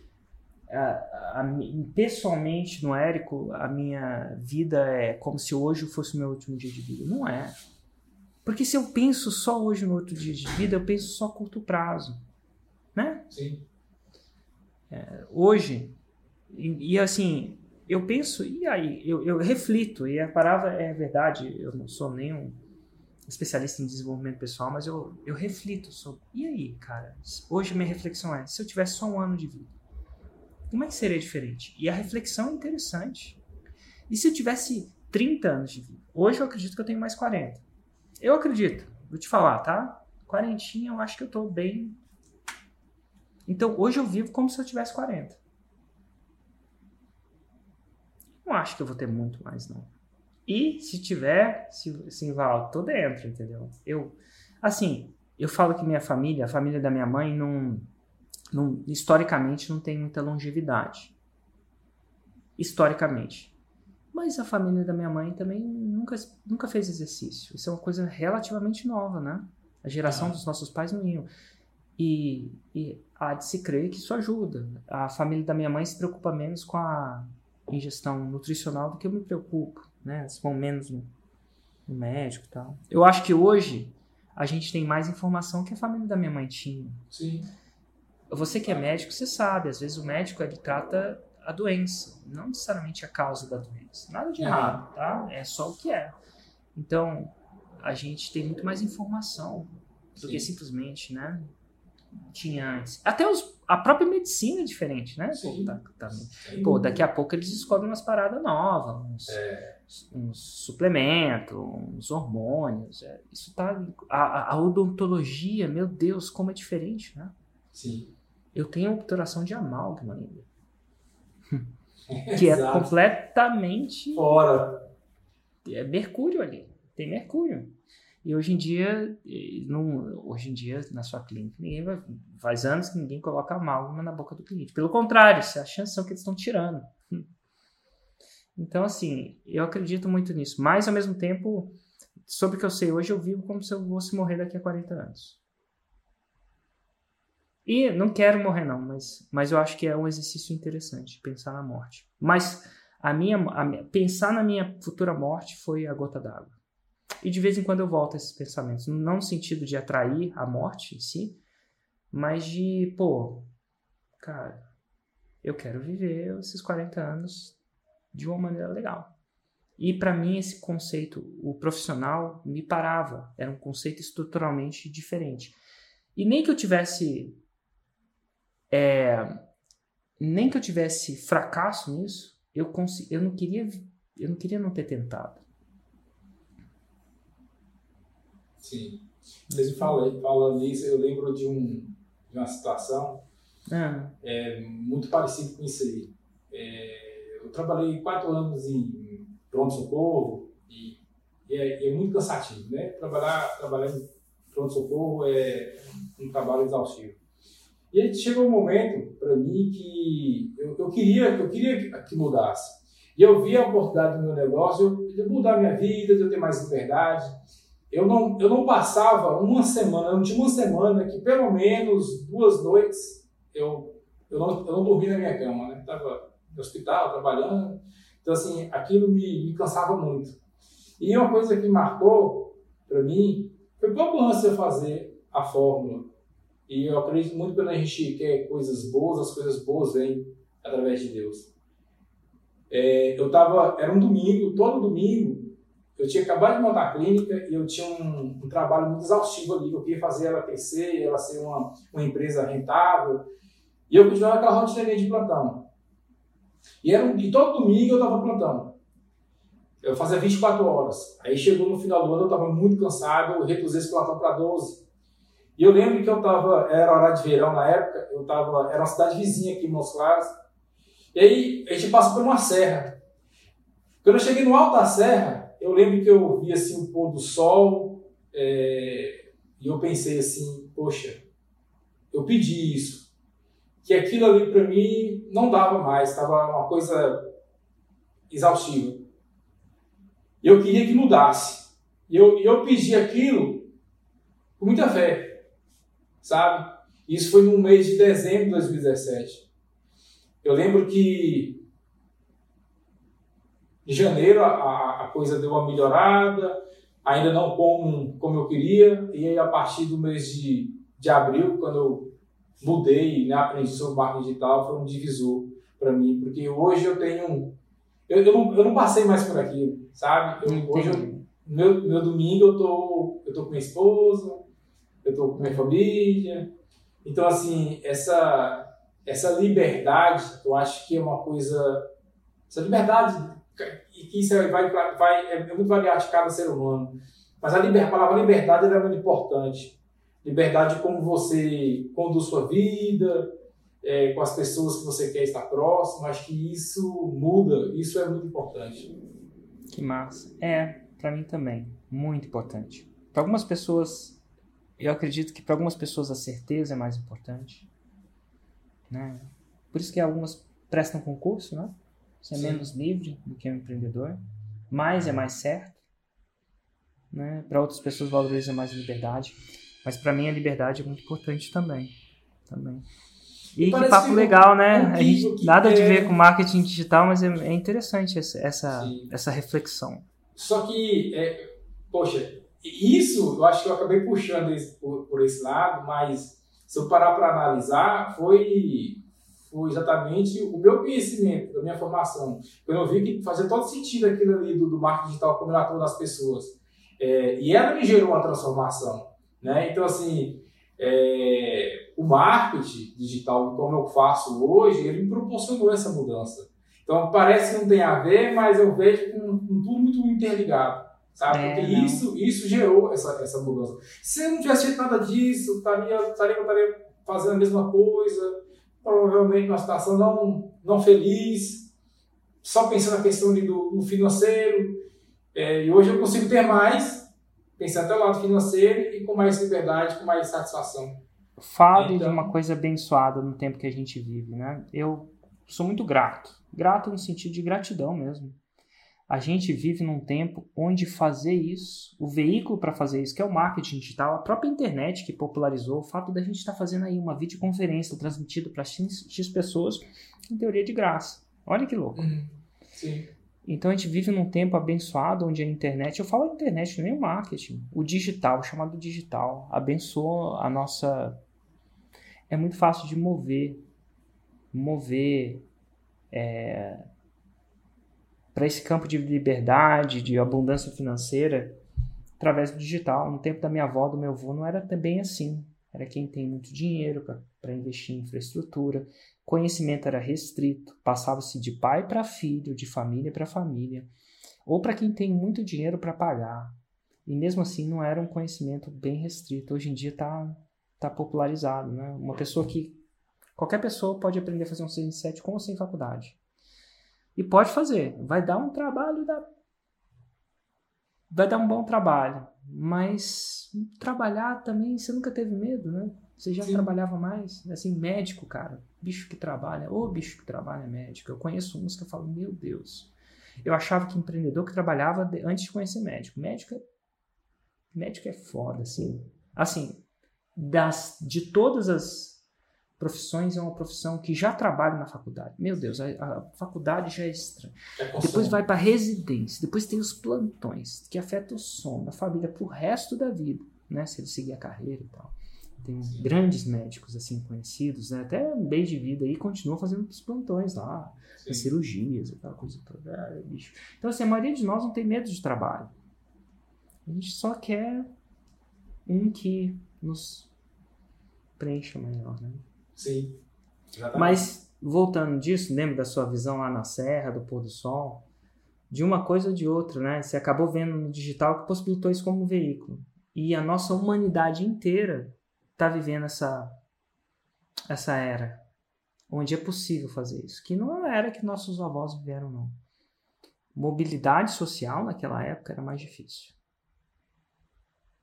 A, a, pessoalmente, no Érico, a minha vida é como se hoje fosse o meu último dia de vida. Não é. Porque se eu penso só hoje no outro dia de vida, eu penso só a curto prazo. Né? Sim. É, hoje, e, e, assim, eu penso, e aí? Eu, eu reflito, e a palavra é verdade, eu não sou nenhum especialista em desenvolvimento pessoal, mas eu, eu reflito sobre, e aí, cara? Hoje minha reflexão é, se eu tivesse só um ano de vida, como é que seria diferente? E a reflexão é interessante. E se eu tivesse 30 anos de vida? Hoje eu acredito que eu tenho mais 40. Eu acredito, vou te falar, tá? Quarentinha eu acho que eu tô bem então hoje eu vivo como se eu tivesse 40. Não acho que eu vou ter muito mais, não. E se tiver, se, se Val, tô dentro, entendeu? Eu, assim, eu falo que minha família, a família da minha mãe, não, não historicamente não tem muita longevidade. Historicamente. Mas a família da minha mãe também nunca, nunca fez exercício. Isso é uma coisa relativamente nova, né? A geração ah. dos nossos pais não iam. E, e há de se crer que isso ajuda. A família da minha mãe se preocupa menos com a ingestão nutricional do que eu me preocupo, né? Eles vão menos no, no médico e tal. Eu acho que hoje a gente tem mais informação que a família da minha mãe tinha. Sim. Você que é médico, você sabe, às vezes o médico ele trata a doença, não necessariamente a causa da doença. Nada de errado, tá? É só o que é. Então, a gente tem muito mais informação do Sim. que simplesmente, né? Tinha antes. Até os, a própria medicina é diferente, né? Pô, tá, tá, pô, daqui a pouco eles descobrem umas paradas novas, uns, é. uns suplementos, uns hormônios. É, isso tá. A, a, odontologia, meu Deus, como é diferente, né? Sim. Eu tenho obturação de amálgama ainda. que é completamente. Fora. É mercúrio ali. Tem mercúrio. E hoje em dia, não, hoje em dia, na sua clínica, ninguém vai, faz anos que ninguém coloca amálgama na boca do cliente. Pelo contrário, a chance são que eles estão tirando. Então, assim, eu acredito muito nisso. Mas, ao mesmo tempo, sobre o que eu sei hoje, eu vivo como se eu fosse morrer daqui a 40 anos. E não quero morrer, não, mas, mas eu acho que é um exercício interessante, pensar na morte. Mas a minha, a minha, pensar na minha futura morte foi a gota d'água. E de vez em quando eu volto a esses pensamentos. Não no sentido de atrair a morte em si, mas de, pô, cara, eu quero viver esses 40 anos de uma maneira legal. E para mim esse conceito, o profissional me parava, era um conceito estruturalmente diferente. E nem que eu tivesse é, nem que eu tivesse fracasso nisso, eu, eu não queria eu não queria não ter tentado. Sim. Mesmo falando, falando nisso, eu lembro de, um, de uma situação ah. é, muito parecida com isso aí. É, eu trabalhei quatro anos em pronto-socorro e, e, é, é, muito cansativo, né? Trabalhar, trabalhar em pronto-socorro é um trabalho exaustivo. E aí chegou um momento para mim que eu, eu, queria, eu queria que mudasse. E eu vi a oportunidade do meu negócio de mudar minha vida, de eu ter mais liberdade eu não, eu não passava uma semana, não tinha uma semana que pelo menos duas noites eu, eu, não, eu não dormia na minha cama, né? Estava no hospital, trabalhando. Então, assim, aquilo me, me cansava muito. E uma coisa que marcou para mim foi pouco antes eu fazer a fórmula. E eu acredito muito quando a gente quer coisas boas, as coisas boas vêm através de Deus. É, eu tava, era um domingo, todo domingo eu tinha acabado de montar a clínica e eu tinha um, um, trabalho muito exaustivo ali, eu queria fazer ela crescer, ela ser uma, uma empresa rentável. E eu continuava aquela rotina de plantão. E, era um, e todo domingo eu estava plantando. Eu fazia 24 horas. Aí chegou no final do ano, eu estava muito cansado, eu reduzir esse plantão para 12. E eu lembro que eu estava, era horário de verão na época, eu estava, era uma cidade vizinha aqui em Montes Claros. E aí a gente passou por uma serra. Quando eu cheguei no alto da serra, eu lembro que eu vi assim o pôr do sol é, e eu pensei assim, poxa, eu pedi isso, que aquilo ali para mim não dava mais, estava uma coisa exaustiva. Eu queria que mudasse. E eu, eu pedi aquilo com muita fé, sabe? Isso foi no mês de dezembro de 2017. Eu lembro que em janeiro a, a coisa deu uma melhorada, ainda não como, como eu queria, e aí a partir do mês de, de abril, quando eu mudei, né, aprendi sobre marketing digital, foi um divisor para mim, porque hoje eu tenho. Eu, eu, não, eu não passei mais por aquilo, sabe? Eu, hoje, eu, meu, meu domingo, eu tô, eu tô com minha esposa, eu tô com minha família. Então, assim, essa, essa liberdade, eu acho que é uma coisa. Essa liberdade e que isso é, vai, vai, é muito variado de cada ser humano. Mas a, liber, a palavra liberdade é muito importante. Liberdade de como você conduz sua vida, é, com as pessoas que você quer estar próximo. Acho que isso muda, isso é muito importante. Que massa. É, para mim também, muito importante. Para algumas pessoas, eu acredito que para algumas pessoas a certeza é mais importante. Né? Por isso que algumas prestam concurso, né? Você é Sim. menos livre do que um empreendedor, mais é mais certo. Né? Para outras pessoas valoriza mais a liberdade, mas para mim a liberdade é muito importante também. também. E, que papo legal, né? gente, nada é... de ver com marketing digital, mas é, é interessante essa, essa, essa reflexão. Só que, é, poxa, isso eu acho que eu acabei puxando por, por esse lado, mas se eu parar para analisar, foi, foi exatamente o meu conhecimento, da minha formação. Quando eu vi que fazia todo sentido aquilo ali do, do marketing digital como ela das pessoas. É, e ela me gerou uma transformação. Né? Então, assim, é, o marketing digital, como eu faço hoje, ele me proporcionou essa mudança. Então, parece que não tem a ver, mas eu vejo com, com tudo muito interligado. Sabe? É, Porque isso, isso gerou essa, essa mudança. Se eu não tivesse feito nada disso, estaria, estaria, estaria fazendo a mesma coisa, provavelmente numa situação não, não feliz, só pensando na questão do, do financeiro. É, e hoje eu consigo ter mais, pensando até o lado financeiro e com mais liberdade, com mais satisfação. Fale então, de uma coisa abençoada no tempo que a gente vive, né? Eu sou muito grato. Grato no sentido de gratidão mesmo a gente vive num tempo onde fazer isso, o veículo para fazer isso, que é o marketing digital, a própria internet que popularizou o fato da gente estar tá fazendo aí uma videoconferência transmitida para X, X, pessoas, em teoria de graça. Olha que louco. Uhum. Sim. Então a gente vive num tempo abençoado onde a internet, eu falo internet, nem o marketing, o digital, chamado digital, abençoa a nossa. É muito fácil de mover, mover. É para esse campo de liberdade, de abundância financeira, através do digital. No tempo da minha avó, do meu avô, não era também assim. Era quem tem muito dinheiro para investir em infraestrutura. Conhecimento era restrito, passava-se de pai para filho, de família para família, ou para quem tem muito dinheiro para pagar. E mesmo assim não era um conhecimento bem restrito. Hoje em dia está tá popularizado. Né? Uma pessoa que. Qualquer pessoa pode aprender a fazer um 6 7 com ou sem faculdade. E pode fazer. Vai dar um trabalho da. Vai dar um bom trabalho. Mas trabalhar também, você nunca teve medo, né? Você já Sim. trabalhava mais? Assim, médico, cara. Bicho que trabalha. Ô, bicho que trabalha é médico. Eu conheço uns que eu falo, meu Deus. Eu achava que empreendedor que trabalhava antes de conhecer médico. Médico é, médico é foda, assim. Assim, das, de todas as profissões é uma profissão que já trabalha na faculdade. Meu Deus, a, a faculdade já é estranha. É depois vai para residência, depois tem os plantões, que afetam o sono da família pro resto da vida, né? Se ele seguir a carreira e tal. Tem Sim. grandes médicos assim conhecidos, né? até bem de vida aí continuam fazendo os plantões lá, as cirurgias, aquela coisa toda. É, bicho. Então assim, a maioria de nós não tem medo de trabalho. A gente só quer um que nos preencha melhor, né? Sim. Exatamente. Mas, voltando disso, lembra da sua visão lá na Serra, do pôr do sol? De uma coisa ou de outra, né? Você acabou vendo no digital que possibilitou isso como veículo. E a nossa humanidade inteira está vivendo essa, essa era, onde é possível fazer isso. Que não é era que nossos avós viveram, não. Mobilidade social naquela época era mais difícil.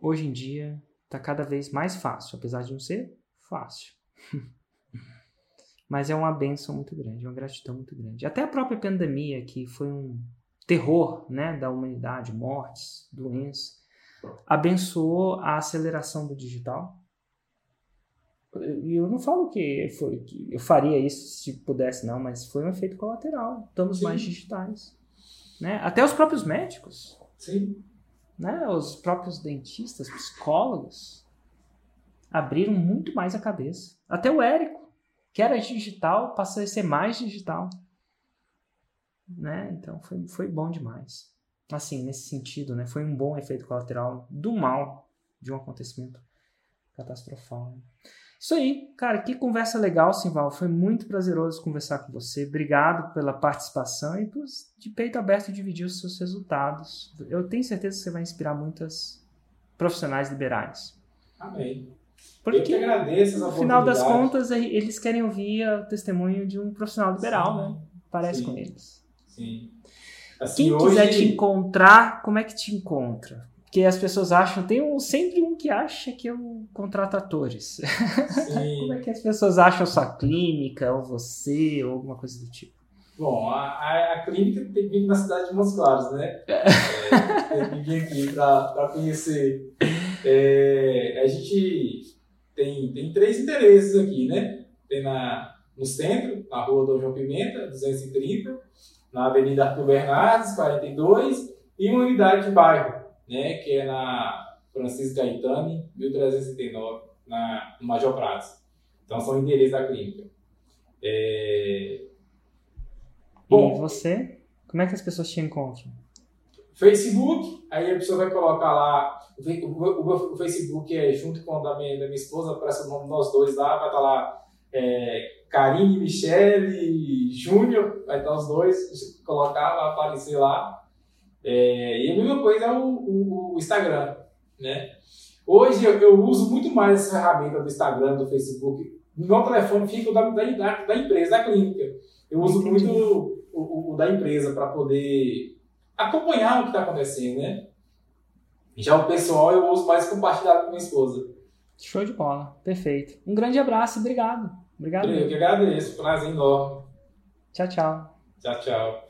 Hoje em dia está cada vez mais fácil, apesar de não ser fácil. Mas é uma benção muito grande, uma gratidão muito grande. Até a própria pandemia, que foi um terror né, da humanidade, mortes, doenças, abençoou a aceleração do digital. E eu não falo que, foi, que eu faria isso se pudesse, não, mas foi um efeito colateral. Estamos Sim. mais digitais. Né? Até os próprios médicos. Sim. Né? Os próprios dentistas, psicólogos abriram muito mais a cabeça. Até o Érico que era digital passou a ser mais digital. Né? Então foi, foi bom demais. Assim, nesse sentido, né? foi um bom efeito colateral do mal de um acontecimento catastrofal. Né? Isso aí, cara, que conversa legal, Simval. Foi muito prazeroso conversar com você. Obrigado pela participação e por de peito aberto dividir os seus resultados. Eu tenho certeza que você vai inspirar muitas profissionais liberais. Amém. Porque, eu que agradeço no final das contas, eles querem ouvir o testemunho de um profissional liberal, sim, né? Parece sim, com eles. Sim. Assim, Quem hoje... quiser te encontrar, como é que te encontra? Porque as pessoas acham, tem um, sempre um que acha que eu contrato atores. como é que as pessoas acham sua clínica, ou você, ou alguma coisa do tipo? Bom, a, a, a clínica tem que vir na cidade de Montes Claros, né? É. É, tem que vir aqui para conhecer. É, a gente tem, tem três interesses aqui, né? Tem na, no centro, na rua do João Pimenta, 230, na Avenida Arthur Bernardes, 42, e uma unidade de bairro, né? Que é na Francisco Gaetani, 1339. na, no Major Pratos. Então, são endereços da clínica. É... Bom, e você? Como é que as pessoas te encontram? Facebook, aí a pessoa vai colocar lá, o, Facebook é junto com o da minha, da minha esposa, aparece o nome de nós dois lá, vai estar tá lá é, Karine, Michele, Júnior, vai estar os dois, colocar, vai aparecer lá. É, e a mesma coisa é o, o, o Instagram, né? Hoje eu, eu, uso muito mais essa ferramenta do Instagram, do Facebook. Meu telefone fica o da, da, da empresa, da clínica. Eu uso Entendi. muito o, o, o da empresa para poder acompanhar o que está acontecendo, né? Já o pessoal eu uso mais compartilhar com minha esposa. Show de bola, perfeito. Um grande abraço, obrigado. Obrigado. Eu que agradeço, prazer enorme. Tchau, tchau. Tchau, tchau.